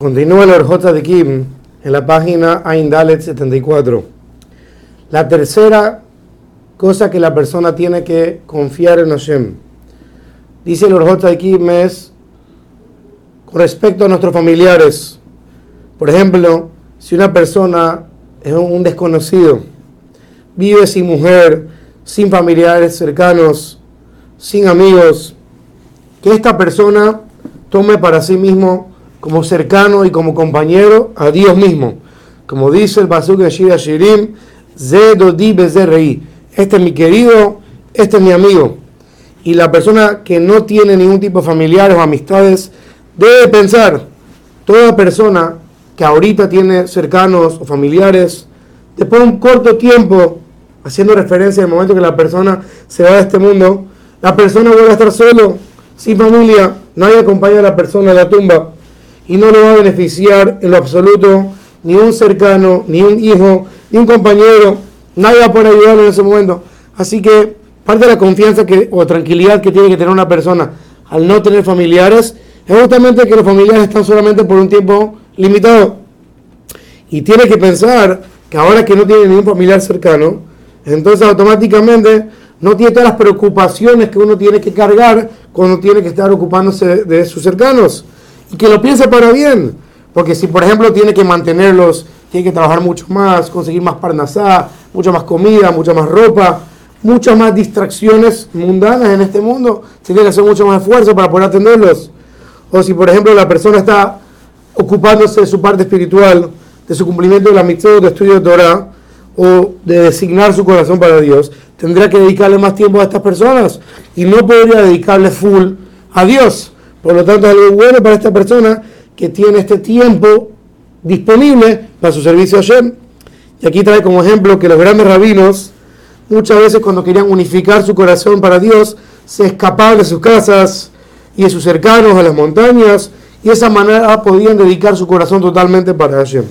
Continúa el Orjota de Kim en la página Aindalet 74. La tercera cosa que la persona tiene que confiar en Hashem. Dice el Orjota de Kim es con respecto a nuestros familiares. Por ejemplo, si una persona es un desconocido, vive sin mujer, sin familiares cercanos, sin amigos, que esta persona tome para sí mismo como cercano y como compañero a Dios mismo. Como dice el Pasuk Shira Shirim, Zedodi. Este es mi querido, este es mi amigo. Y la persona que no tiene ningún tipo de familiares o amistades debe pensar, toda persona que ahorita tiene cercanos o familiares, después de un corto tiempo, haciendo referencia al momento que la persona se va de este mundo, la persona vuelve a estar solo, sin familia, nadie acompaña a la persona a la tumba y no le va a beneficiar en lo absoluto ni un cercano, ni un hijo, ni un compañero, nadie va a poder ayudarlo en ese momento. Así que parte de la confianza que, o tranquilidad que tiene que tener una persona al no tener familiares es justamente que los familiares están solamente por un tiempo limitado. Y tiene que pensar que ahora que no tiene ningún familiar cercano, entonces automáticamente no tiene todas las preocupaciones que uno tiene que cargar cuando tiene que estar ocupándose de sus cercanos y que lo piense para bien. Porque si, por ejemplo, tiene que mantenerlos, tiene que trabajar mucho más, conseguir más parnasá, mucha más comida, mucha más ropa, muchas más distracciones mundanas en este mundo, tiene que hacer mucho más esfuerzo para poder atenderlos. O si, por ejemplo, la persona está ocupándose de su parte espiritual, de su cumplimiento de la mitzvah de estudio de Torah, o de designar su corazón para Dios, tendrá que dedicarle más tiempo a estas personas y no podría dedicarle full a Dios. Por lo tanto, algo bueno para esta persona que tiene este tiempo disponible para su servicio a Hashem. Y aquí trae como ejemplo que los grandes rabinos, muchas veces cuando querían unificar su corazón para Dios, se escapaban de sus casas y de sus cercanos a las montañas, y de esa manera podían dedicar su corazón totalmente para Hashem.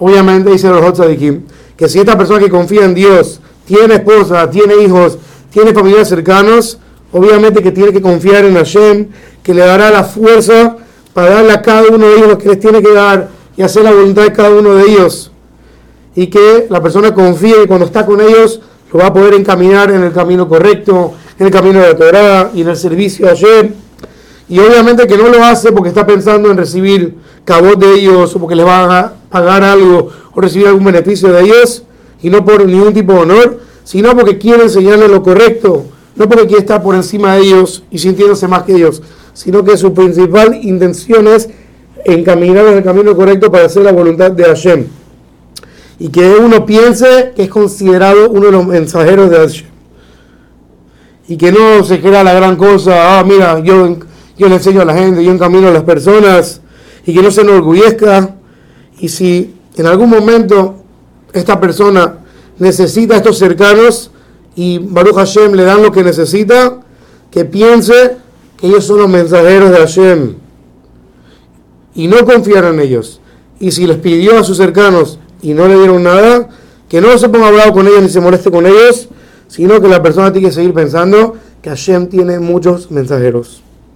Obviamente, dice los Kim, que si esta persona que confía en Dios tiene esposa, tiene hijos, tiene familiares cercanos, obviamente que tiene que confiar en Hashem, que le dará la fuerza para darle a cada uno de ellos lo que les tiene que dar y hacer la voluntad de cada uno de ellos. Y que la persona confíe que cuando está con ellos lo va a poder encaminar en el camino correcto, en el camino de la Torah y en el servicio de Hashem. Y obviamente que no lo hace porque está pensando en recibir cabot de ellos o porque les va a pagar algo o recibir algún beneficio de ellos y no por ningún tipo de honor, sino porque quiere enseñarles lo correcto no porque quiere estar por encima de ellos y sintiéndose más que ellos, sino que su principal intención es encaminar en el camino correcto para hacer la voluntad de Hashem. Y que uno piense que es considerado uno de los mensajeros de Hashem. Y que no se crea la gran cosa, ah, mira, yo, yo le enseño a la gente, yo encamino a las personas, y que no se enorgullezca. Y si en algún momento esta persona necesita estos cercanos, y Baruch Hashem le dan lo que necesita, que piense que ellos son los mensajeros de Hashem y no confiar en ellos. Y si les pidió a sus cercanos y no le dieron nada, que no se ponga bravo con ellos ni se moleste con ellos, sino que la persona tiene que seguir pensando que Hashem tiene muchos mensajeros.